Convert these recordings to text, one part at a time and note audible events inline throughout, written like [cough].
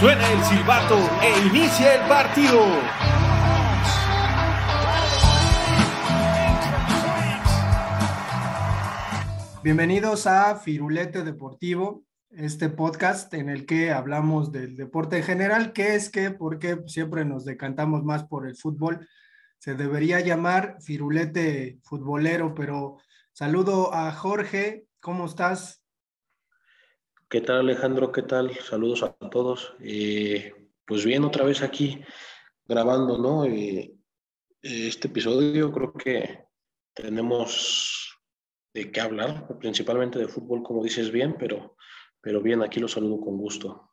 Suena el silbato e inicia el partido. Bienvenidos a Firulete Deportivo, este podcast en el que hablamos del deporte en general, que es que, porque siempre nos decantamos más por el fútbol, se debería llamar Firulete Futbolero, pero saludo a Jorge, ¿cómo estás? ¿Qué tal Alejandro? ¿Qué tal? Saludos a todos. Eh, pues bien, otra vez aquí grabando, ¿no? Eh, este episodio creo que tenemos de qué hablar, principalmente de fútbol, como dices bien, pero, pero bien, aquí lo saludo con gusto.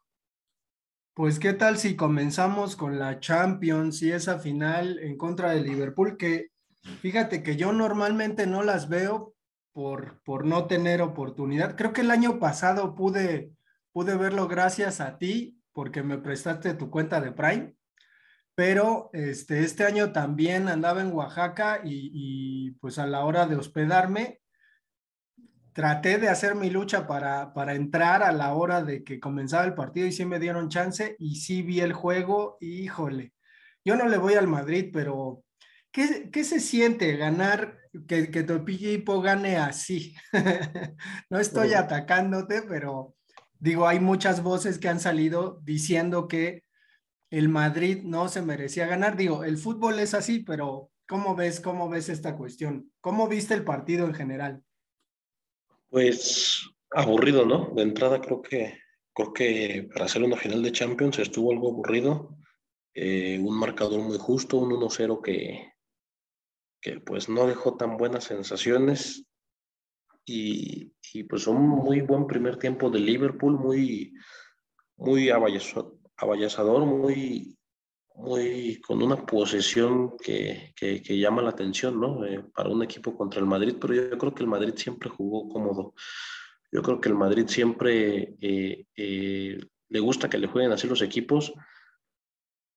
Pues qué tal si comenzamos con la Champions y esa final en contra de Liverpool, que fíjate que yo normalmente no las veo por, por no tener oportunidad. Creo que el año pasado pude, pude verlo gracias a ti porque me prestaste tu cuenta de Prime, pero este, este año también andaba en Oaxaca y, pues a la hora de hospedarme traté de hacer mi lucha para, para entrar a la hora de que comenzaba el partido y sí me dieron chance y sí vi el juego híjole, yo no le voy al Madrid, pero ¿qué, qué se siente ganar, que, que tu equipo gane así? [laughs] no estoy atacándote, pero digo, hay muchas voces que han salido diciendo que el Madrid no se merecía ganar. Digo, el fútbol es así, pero ¿cómo ves, cómo ves esta cuestión? ¿Cómo viste el partido en general? Pues aburrido, ¿no? De entrada creo que, creo que para hacer una final de Champions estuvo algo aburrido. Eh, un marcador muy justo, un 1-0 que, que pues no dejó tan buenas sensaciones. Y, y, pues un muy buen primer tiempo de Liverpool, muy, muy avallazador, muy, muy con una posesión que, que, que llama la atención, ¿no? Eh, para un equipo contra el Madrid, pero yo creo que el Madrid siempre jugó cómodo. Yo creo que el Madrid siempre eh, eh, le gusta que le jueguen así los equipos.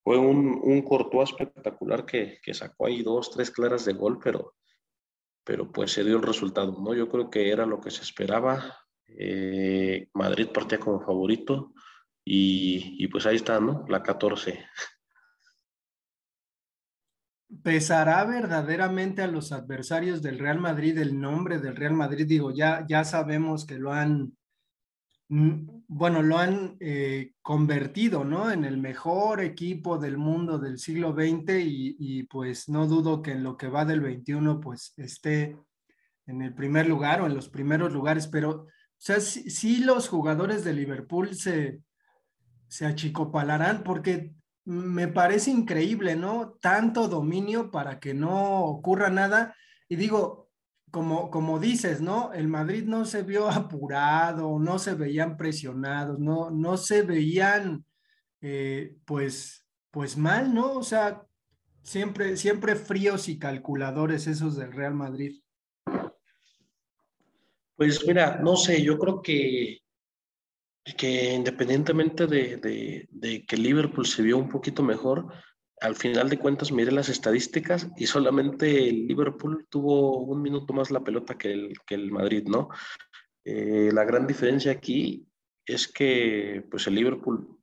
Fue un, un espectacular que, que sacó ahí dos, tres claras de gol, pero, pero pues se dio el resultado, ¿no? Yo creo que era lo que se esperaba. Eh, Madrid partía como favorito y, y pues ahí está, ¿no? La 14. ¿Pesará verdaderamente a los adversarios del Real Madrid el nombre del Real Madrid? Digo, ya, ya sabemos que lo han, bueno, lo han eh, convertido, ¿no? En el mejor equipo del mundo del siglo XX y, pues no dudo que en lo que va del 21 pues esté en el primer lugar o en los primeros lugares, pero, o sea, sí, sí los jugadores de Liverpool se, se achicopalarán porque me parece increíble, ¿no? Tanto dominio para que no ocurra nada. Y digo, como, como dices, ¿no? El Madrid no se vio [laughs] apurado, no se veían presionados, no, no se veían, eh, pues, pues mal, ¿no? O sea, siempre, siempre fríos y calculadores esos del Real Madrid. Pues mira, no sé, yo creo que que independientemente de, de, de, que Liverpool se vio un poquito mejor, al final de cuentas miré las estadísticas y solamente el Liverpool tuvo un minuto más la pelota que el, que el Madrid, ¿no? Eh, la gran diferencia aquí es que pues el Liverpool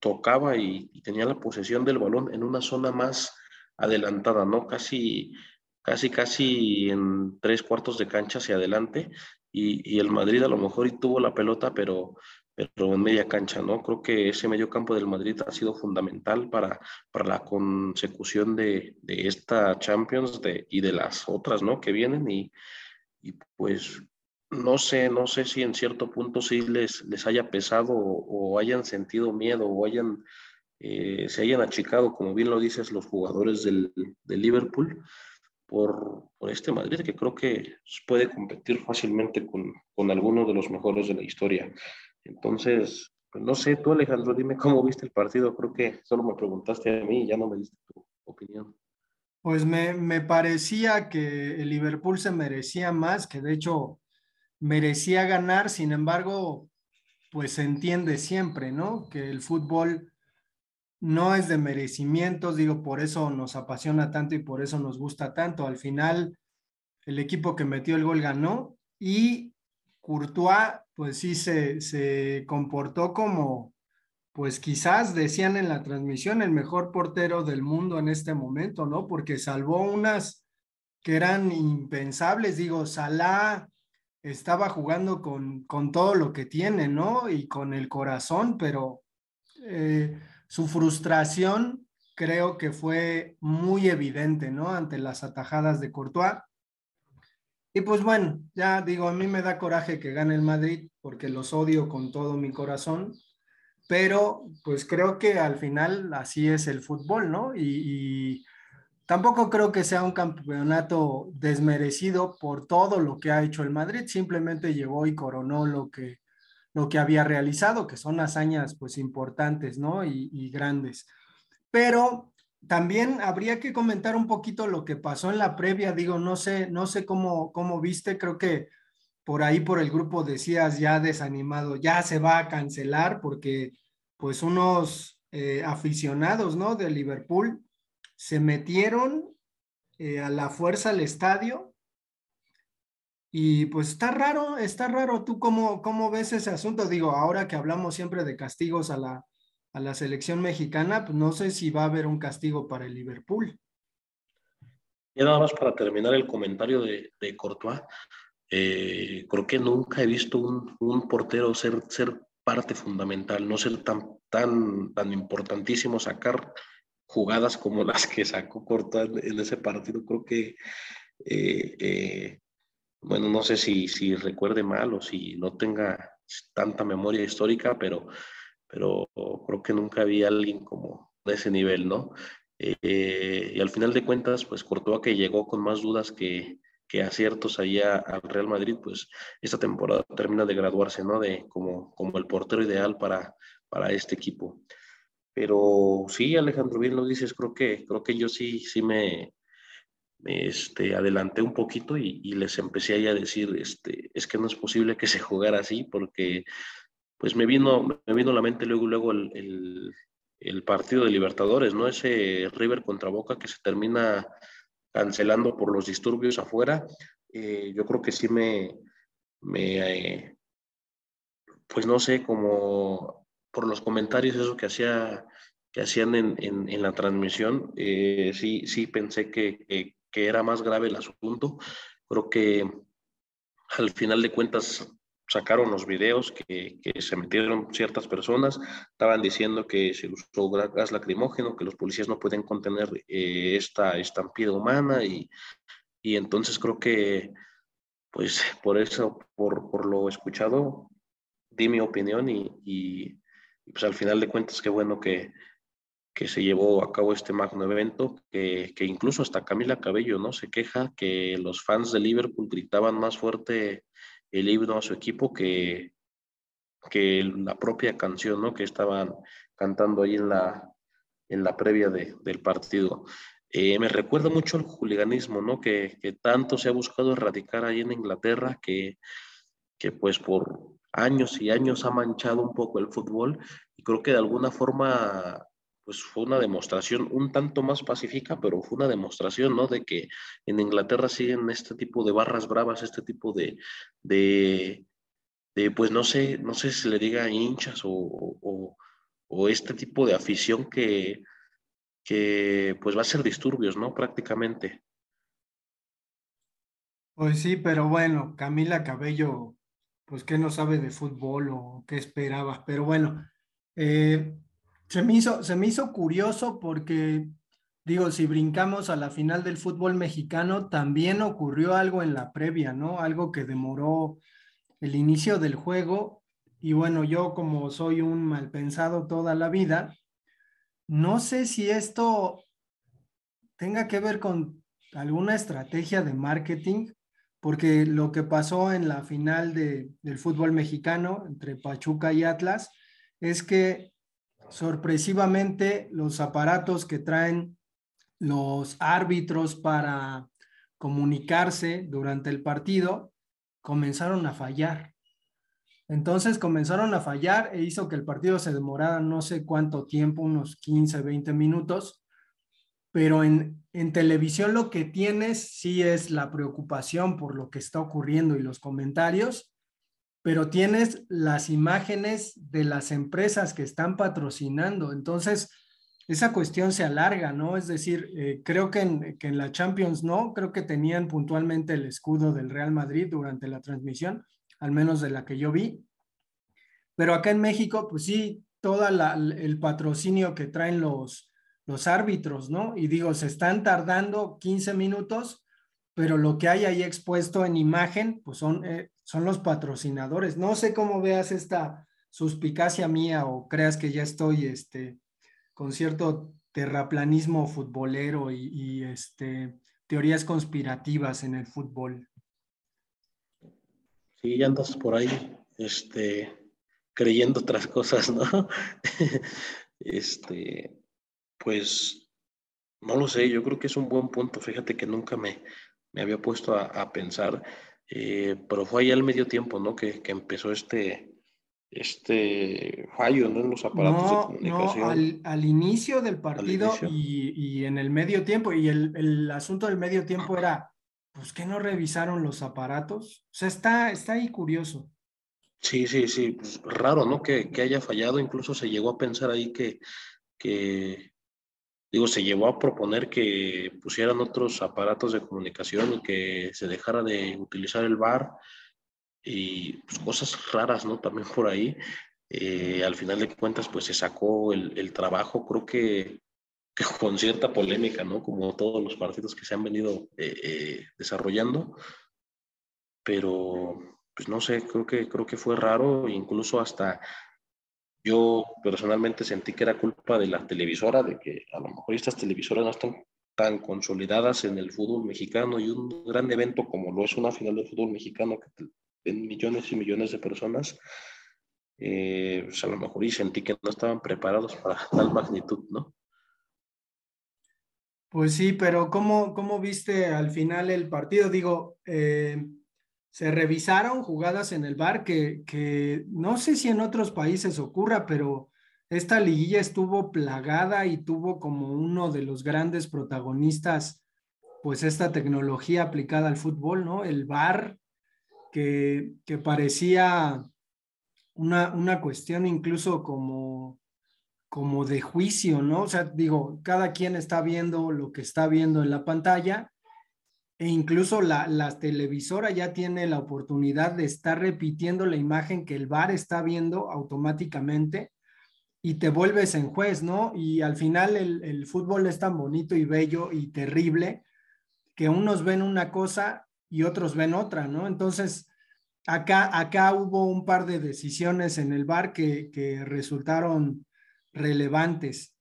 tocaba y, tenía la posesión del balón en una zona más adelantada, ¿no? Casi, casi, casi en tres cuartos de cancha hacia adelante y, y el Madrid a lo mejor y tuvo la pelota, pero pero en media cancha, ¿no? Creo que ese medio campo del Madrid ha sido fundamental para, para la consecución de, de esta Champions de, y de las otras, ¿no? Que vienen y, y, pues no sé, no sé si en cierto punto sí les, les haya pesado o, o hayan sentido miedo o hayan, eh, se hayan achicado, como bien lo dices, los jugadores del, del Liverpool. Por, por, este Madrid que creo que puede competir fácilmente con, con algunos de los mejores de la historia. Entonces, pues no sé, tú Alejandro, dime cómo viste el partido. Creo que solo me preguntaste a mí y ya no me diste tu opinión. Pues me, me parecía que el Liverpool se merecía más, que de hecho merecía ganar, sin embargo, pues se entiende siempre, ¿no? Que el fútbol no es de merecimientos, digo, por eso nos apasiona tanto y por eso nos gusta tanto. Al final, el equipo que metió el gol ganó y Courtois, pues sí, se, se comportó como, pues quizás decían en la transmisión, el mejor portero del mundo en este momento, ¿no? Porque salvó unas que eran impensables, digo, Salah estaba jugando con, con todo lo que tiene, ¿no? Y con el corazón, pero eh, su frustración creo que fue muy evidente, ¿no? Ante las atajadas de Courtois. Y pues bueno, ya digo, a mí me da coraje que gane el Madrid porque los odio con todo mi corazón, pero pues creo que al final así es el fútbol, ¿no? Y, Tampoco creo que sea un campeonato desmerecido por todo lo que ha hecho el Madrid, simplemente llegó y coronó lo que, lo que había realizado, que son hazañas pues importantes, ¿no? Y grandes. Pero también habría que comentar un poquito lo que pasó en la previa, digo, no sé, no sé cómo, cómo viste, creo que por ahí por el grupo decías ya desanimado, ya se va a cancelar porque pues unos eh, aficionados, ¿no? De Liverpool se metieron eh, a la fuerza al estadio y pues está raro, está raro. ¿Tú cómo, cómo ves ese asunto? Digo, ahora que hablamos siempre de castigos a la, a la selección mexicana, pues no sé si va a haber un castigo para el Liverpool. Y nada más para terminar el comentario de, de Courtois, eh, creo que nunca he visto un, un, portero ser, ser parte fundamental, no ser tan, tan, tan importantísimo, sacar jugadas como [laughs] las que sacó Courtois en ese partido. Creo que, eh, eh, bueno, no sé si, si recuerde mal o si no tenga tanta memoria histórica, pero, pero creo que nunca había alguien como de ese nivel, ¿no? Eh, y al final de cuentas, pues Courtois que llegó con más dudas que, que aciertos allá al Real Madrid, pues esta temporada termina de graduarse, ¿no? De como, como el portero ideal para, para este equipo. Pero sí, Alejandro, bien lo dices, creo que, creo que yo sí, sí me, este, adelanté un poquito y, y, les empecé a decir, este, es que no es posible que se jugara así, porque pues me vino, me vino a la mente luego, luego el, el, el partido de Libertadores, ¿no? Ese River contra Boca que se termina cancelando por los disturbios afuera. Eh, yo creo que sí me, me eh, pues no sé, como por los comentarios, eso que, hacía, que hacían en, en, en la transmisión, eh, sí, sí pensé que, que, que, era más grave el asunto. Creo que al final de cuentas sacaron los videos que, que se metieron ciertas personas, estaban diciendo que se usó gas lacrimógeno, que los policías no pueden contener eh, esta estampida humana y, y entonces creo que pues por eso, por, por lo escuchado, di mi opinión y, y, pues al final de cuentas, qué bueno que, que se llevó a cabo este magno evento, que, que, incluso hasta Camila Cabello, ¿no? Se queja que los fans de Liverpool gritaban más fuerte el himno a su equipo que, que la propia canción, ¿no? Que estaban cantando ahí en la, en la previa de, del partido. Eh, me recuerda mucho el juliganismo, ¿no? Que, que, tanto se ha buscado erradicar ahí en Inglaterra, que, que pues por, años y años ha manchado un poco el fútbol y creo que de alguna forma pues fue una demostración un tanto más pacífica, pero fue una demostración, ¿no? De que en Inglaterra siguen este tipo de barras bravas, este tipo de, de, pues no sé, no sé si le diga hinchas o, o, este tipo de afición que, que pues va a ser disturbios, ¿no? Prácticamente. Pues sí, pero bueno, Camila Cabello pues qué no sabe de fútbol o qué esperabas. Pero bueno, eh, se, me hizo, se me hizo curioso porque, digo, si brincamos a la final del fútbol mexicano, también ocurrió algo en la previa, ¿no? Algo que demoró el inicio del juego. Y bueno, yo como soy un mal pensado toda la vida, no sé si esto tenga que ver con alguna estrategia de marketing porque lo que pasó en la final de, del fútbol mexicano entre Pachuca y Atlas es que sorpresivamente los aparatos que traen los árbitros para comunicarse durante el partido comenzaron a fallar. Entonces comenzaron a fallar e hizo que el partido se demorara no sé cuánto tiempo, unos 15, 20 minutos, pero en, en televisión lo que tienes sí es la preocupación por lo que está ocurriendo y los comentarios, pero tienes las imágenes de las empresas que están patrocinando. Entonces, esa cuestión se alarga, ¿no? Es decir, eh, creo que en, que en, la Champions no, creo que tenían puntualmente el escudo del Real Madrid durante la transmisión, al menos de la que yo vi. Pero acá en México, pues sí, todo el patrocinio que traen los, los árbitros, ¿no? Y digo, se están tardando 15 minutos, pero lo que hay ahí expuesto en imagen, pues son, eh, son los patrocinadores. No sé cómo veas esta suspicacia mía o creas que ya estoy este, con cierto terraplanismo futbolero y, este, teorías conspirativas en el fútbol. Sí, ya andas por ahí, este, creyendo otras cosas, ¿no? [laughs] este, pues, no lo sé, yo creo que es un buen punto. Fíjate que nunca me, me había puesto a, a pensar, eh, pero fue ahí al medio tiempo, ¿no? Que, que empezó este, este fallo ¿no? en los aparatos de comunicación. No, al, al, inicio del partido inicio. Y, y, en el medio tiempo, y el, el, asunto del medio tiempo era, pues que no revisaron los aparatos. O sea, está, está ahí curioso. Sí, sí, sí, pues, raro, ¿no? Que, que, haya fallado, incluso se llegó a pensar ahí que, que, digo, se llevó a proponer que pusieran otros aparatos de comunicación y que se dejara de utilizar el VAR y pues, cosas raras, ¿no? También por ahí. Eh, al final de cuentas, pues se sacó el, el trabajo, creo que, que, con cierta polémica, ¿no? Como todos los partidos que se han venido eh, eh, desarrollando. Pero, pues no sé, creo que, creo que fue raro, incluso hasta yo personalmente sentí que era culpa de la televisora, de que a lo mejor estas televisoras no están tan consolidadas en el fútbol mexicano y un gran evento como lo es una final de fútbol mexicano que en millones y millones de personas, eh, pues a lo mejor y sentí que no estaban preparados para [laughs] tal magnitud, ¿no? Pues sí, pero ¿cómo, cómo viste al final el partido? Digo, eh, se revisaron jugadas en el bar que, que no sé si en otros países ocurra, pero esta liguilla estuvo plagada y tuvo como uno de los grandes protagonistas, pues esta tecnología aplicada al fútbol, ¿no? El bar que, que parecía una, una, cuestión incluso como, como de juicio, ¿no? O sea, digo, cada quien está viendo lo que está viendo en la pantalla e incluso la, la televisora ya tiene la oportunidad de estar repitiendo la imagen que el bar está viendo automáticamente y te vuelves en juez, ¿no? Y al final el, fútbol es tan bonito y bello y terrible que unos ven una cosa y otros ven otra, ¿no? Entonces, acá, acá hubo un par de decisiones en el bar que, que resultaron relevantes.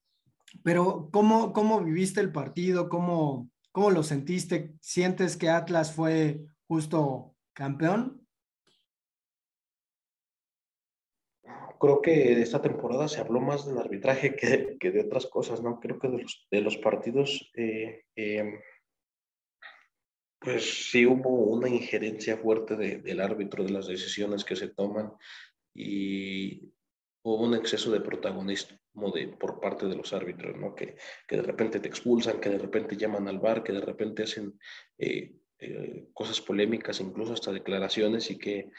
Pero, ¿cómo, ¿cómo viviste el partido? ¿Cómo, ¿Cómo lo sentiste? ¿Sientes que Atlas fue justo campeón? Creo que esta temporada se habló más del arbitraje que, que de otras cosas, ¿no? Creo que de los, de los partidos eh, eh, pues sí hubo una injerencia fuerte de, del árbitro, de las decisiones que se toman y hubo un exceso de protagonismo de, por parte de los árbitros, ¿no? Que, que, de repente te expulsan, que de repente llaman al bar, que de repente hacen eh, eh, cosas polémicas, incluso hasta declaraciones y que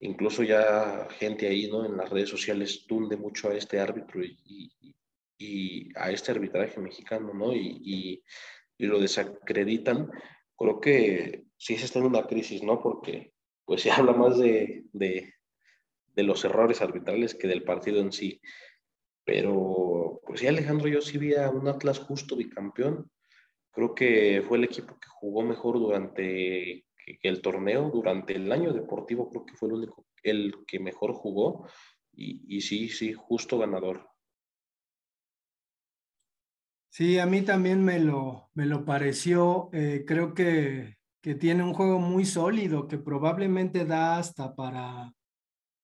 incluso ya gente ahí, ¿no? En las redes sociales tunde mucho a este árbitro y, y, y a este arbitraje mexicano, ¿no? Y, y, lo desacreditan creo que sí se está en una crisis, ¿no? Porque pues [laughs] se habla más de, de, de, los errores arbitrales que del partido en sí. Pero, pues sí, Alejandro, yo sí vi a un Atlas justo bicampeón. Creo que fue el equipo que jugó mejor durante el torneo, durante el año deportivo, creo que fue el único, el que mejor jugó. Y, y sí, sí, justo ganador. Sí, a mí también me lo, me lo pareció. Eh, creo que, que, tiene un juego muy sólido que probablemente da hasta para,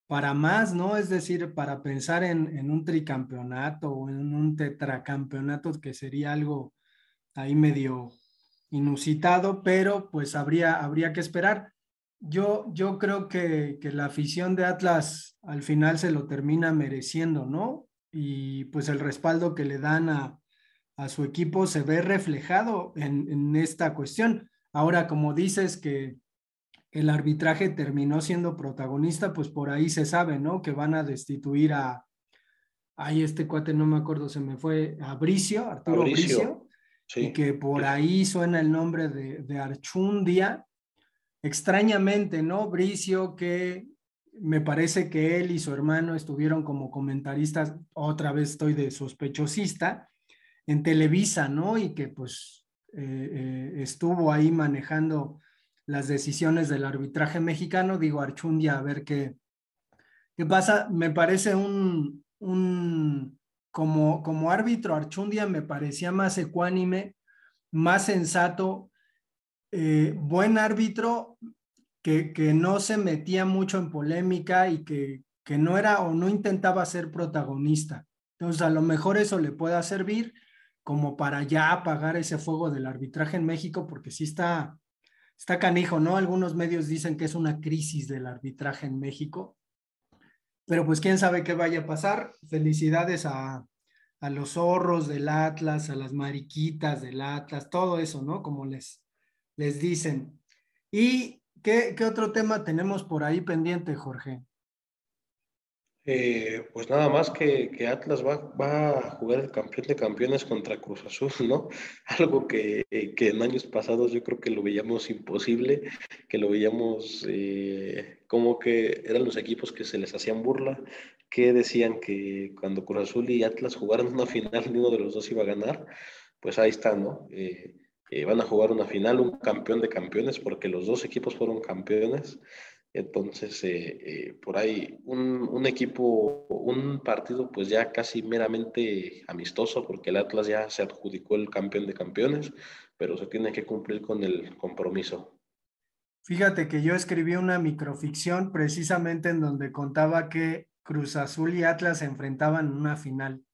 para más, ¿no? Es decir, para pensar en, en un tricampeonato o en un tetracampeonato, que sería algo ahí medio inusitado, pero pues habría, habría que esperar. Yo, yo creo que, que la afición de Atlas al final se lo termina mereciendo, ¿no? Y pues el respaldo que le dan a, a su equipo se ve reflejado en, en esta cuestión. Ahora, como dices que el arbitraje terminó siendo protagonista, pues por ahí se sabe, ¿no? Que van a destituir a, ahí este cuate, no me acuerdo, se me fue, a Bricio, Arturo Bricio, y que por ahí suena el nombre de, de Archundia. Extrañamente, ¿no? Bricio, que me parece que él y su hermano estuvieron como comentaristas, otra vez estoy de sospechosista, en Televisa, ¿no? Y que pues eh, eh, estuvo ahí manejando las decisiones del arbitraje mexicano. Digo, Archundia, a ver qué, qué pasa. Me parece un, un como, como árbitro, Archundia me parecía más ecuánime, más sensato, eh, buen árbitro que, que, no se metía mucho en polémica y que, que no era o no intentaba ser protagonista. Entonces, a lo mejor eso le pueda servir como para ya apagar ese fuego del arbitraje en México, porque sí está, está canijo, ¿no? Algunos medios dicen que es una crisis del arbitraje en México, pero pues quién sabe qué vaya a pasar. Felicidades a, a los zorros del Atlas, a las mariquitas del Atlas, todo eso, ¿no? Como les, les dicen. ¿Y qué, qué otro tema tenemos por ahí pendiente, Jorge? Eh, pues nada más que, que Atlas va, a jugar el campeón de campeones contra Cruz Azul, [laughs] ¿no? Algo que, que, en años pasados yo creo que lo veíamos imposible, que lo veíamos eh, como que eran los equipos que se les hacían burla, que decían que cuando Cruz Azul y Atlas jugaran una final, [laughs] uno de los dos iba a ganar, pues ahí está, ¿no? Eh, eh van a jugar una final, un campeón de campeones, porque los dos equipos fueron campeones. Entonces, eh, eh, por ahí un, un, equipo, un partido pues ya casi meramente amistoso, porque el Atlas ya se adjudicó el campeón de campeones, pero se tiene que cumplir con el compromiso. Fíjate que yo escribí una microficción precisamente en donde contaba que Cruz Azul y Atlas se enfrentaban en una final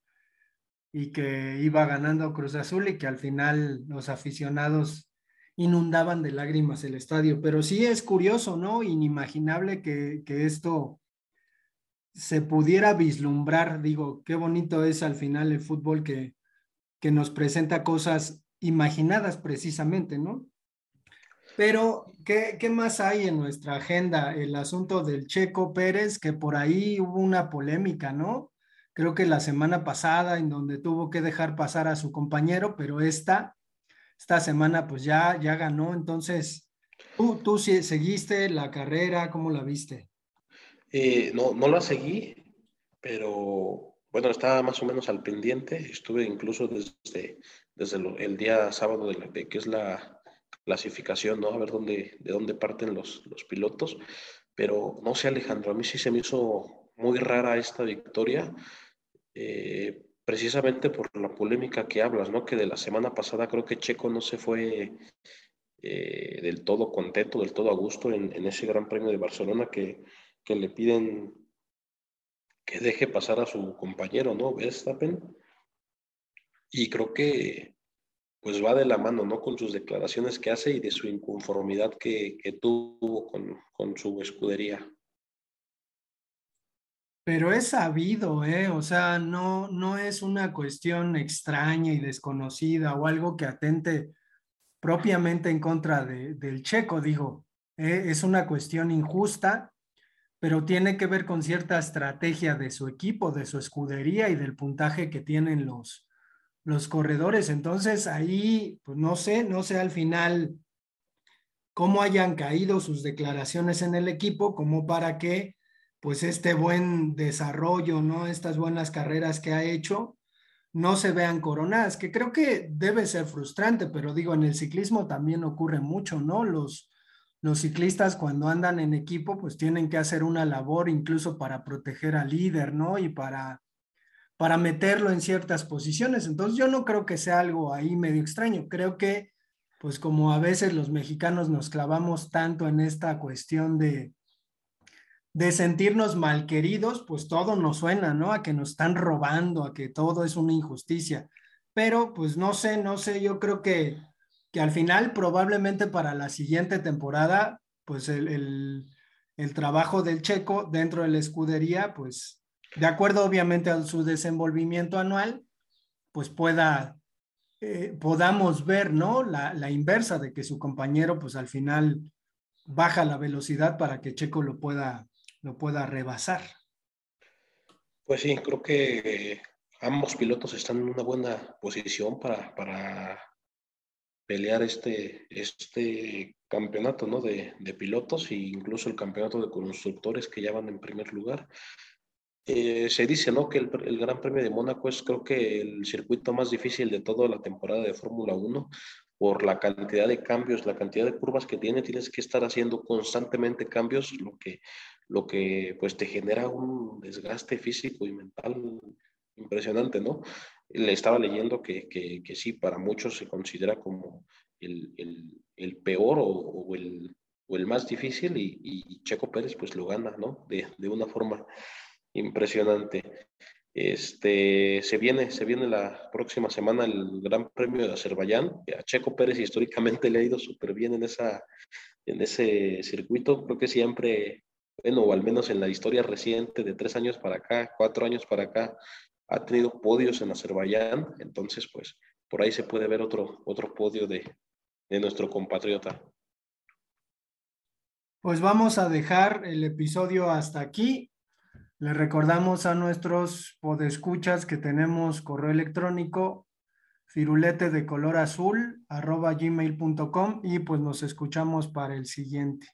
y que iba ganando Cruz Azul y que al final los aficionados inundaban de lágrimas el estadio. Pero sí es curioso, ¿no? Inimaginable que, que esto se pudiera vislumbrar. Digo, qué bonito es al final el fútbol que, que nos presenta cosas imaginadas precisamente, ¿no? Pero, ¿qué, ¿qué, más hay en nuestra agenda? El asunto del Checo Pérez, que por ahí hubo una polémica, ¿no? Creo que la semana pasada, en donde tuvo que dejar pasar a su compañero, pero esta esta semana pues ya, ya ganó, entonces, ¿tú, tú seguiste la carrera? ¿Cómo la viste? Eh, no, no la seguí, pero bueno, estaba más o menos al pendiente, estuve incluso desde, desde el día sábado de, la, de que es la clasificación, ¿no? A ver dónde, de dónde parten los, los pilotos, pero no sé Alejandro, a mí sí se me hizo muy rara esta victoria. Eh, precisamente por la polémica que hablas, ¿no? Que de la semana pasada creo que Checo no se fue eh, del todo contento, del todo a gusto en, ese Gran Premio de Barcelona que, le piden que deje pasar a su compañero, ¿no? Verstappen. Y creo que pues va de la mano, ¿no? Con sus declaraciones que hace y de su inconformidad que, tuvo con su escudería. Pero es sabido, ¿eh? O sea, no, no es una cuestión extraña y desconocida o algo que atente propiamente en contra de, del checo, digo. ¿eh? Es una cuestión injusta, pero tiene que ver con cierta estrategia de su equipo, de su escudería y del puntaje que tienen los, los corredores. Entonces, ahí, pues no sé, no sé al final cómo hayan caído sus declaraciones en el equipo, como para que pues este buen desarrollo, ¿no? Estas buenas carreras que ha hecho, no se vean coronadas, que creo que debe ser frustrante, pero digo, en el ciclismo también ocurre mucho, ¿no? Los, los ciclistas cuando andan en equipo, pues tienen que hacer una labor incluso para proteger al líder, ¿no? Y para, para meterlo en ciertas posiciones. Entonces yo no creo que sea algo ahí medio extraño, creo que, pues como a veces los mexicanos nos clavamos tanto en esta cuestión de de sentirnos mal queridos, pues todo nos suena, ¿no? A que nos están robando, a que todo es una injusticia. Pero pues no sé, no sé, yo creo que, que al final probablemente para la siguiente temporada, pues el, el, trabajo del checo dentro de la escudería, pues de acuerdo obviamente a su desenvolvimiento anual, pues pueda, eh, podamos ver, ¿no? La, la inversa de que su compañero, pues al final baja la velocidad para que Checo lo pueda lo pueda rebasar. Pues sí, creo que ambos pilotos están en una buena posición para, para pelear este, este campeonato ¿no? de, de, pilotos e incluso el campeonato de constructores que ya van en primer lugar. Eh, se dice ¿no? que el, el, Gran Premio de Mónaco es creo que el circuito más difícil de toda la temporada de Fórmula 1 por la cantidad de cambios, la cantidad de curvas que tiene, tienes que estar haciendo constantemente cambios, lo que lo que pues te genera un desgaste físico y mental impresionante, ¿no? Le estaba leyendo que, que, que sí, para muchos se considera como el, el, el peor o, o, el, o, el, más difícil y, y, Checo Pérez pues lo gana, ¿no? De, de una forma impresionante. Este, se viene, se viene la próxima semana el Gran Premio de Azerbaiyán. A Checo Pérez históricamente le ha ido súper bien en, esa, en ese circuito. Creo que siempre bueno, o al menos en la historia reciente de tres años para acá, cuatro años para acá, ha tenido podios en Azerbaiyán, entonces pues por ahí se puede ver otro, otro podio de, de nuestro compatriota. Pues vamos a dejar el episodio hasta aquí. Le recordamos a nuestros podescuchas que tenemos correo electrónico firulete de color azul arroba gmail.com y pues nos escuchamos para el siguiente.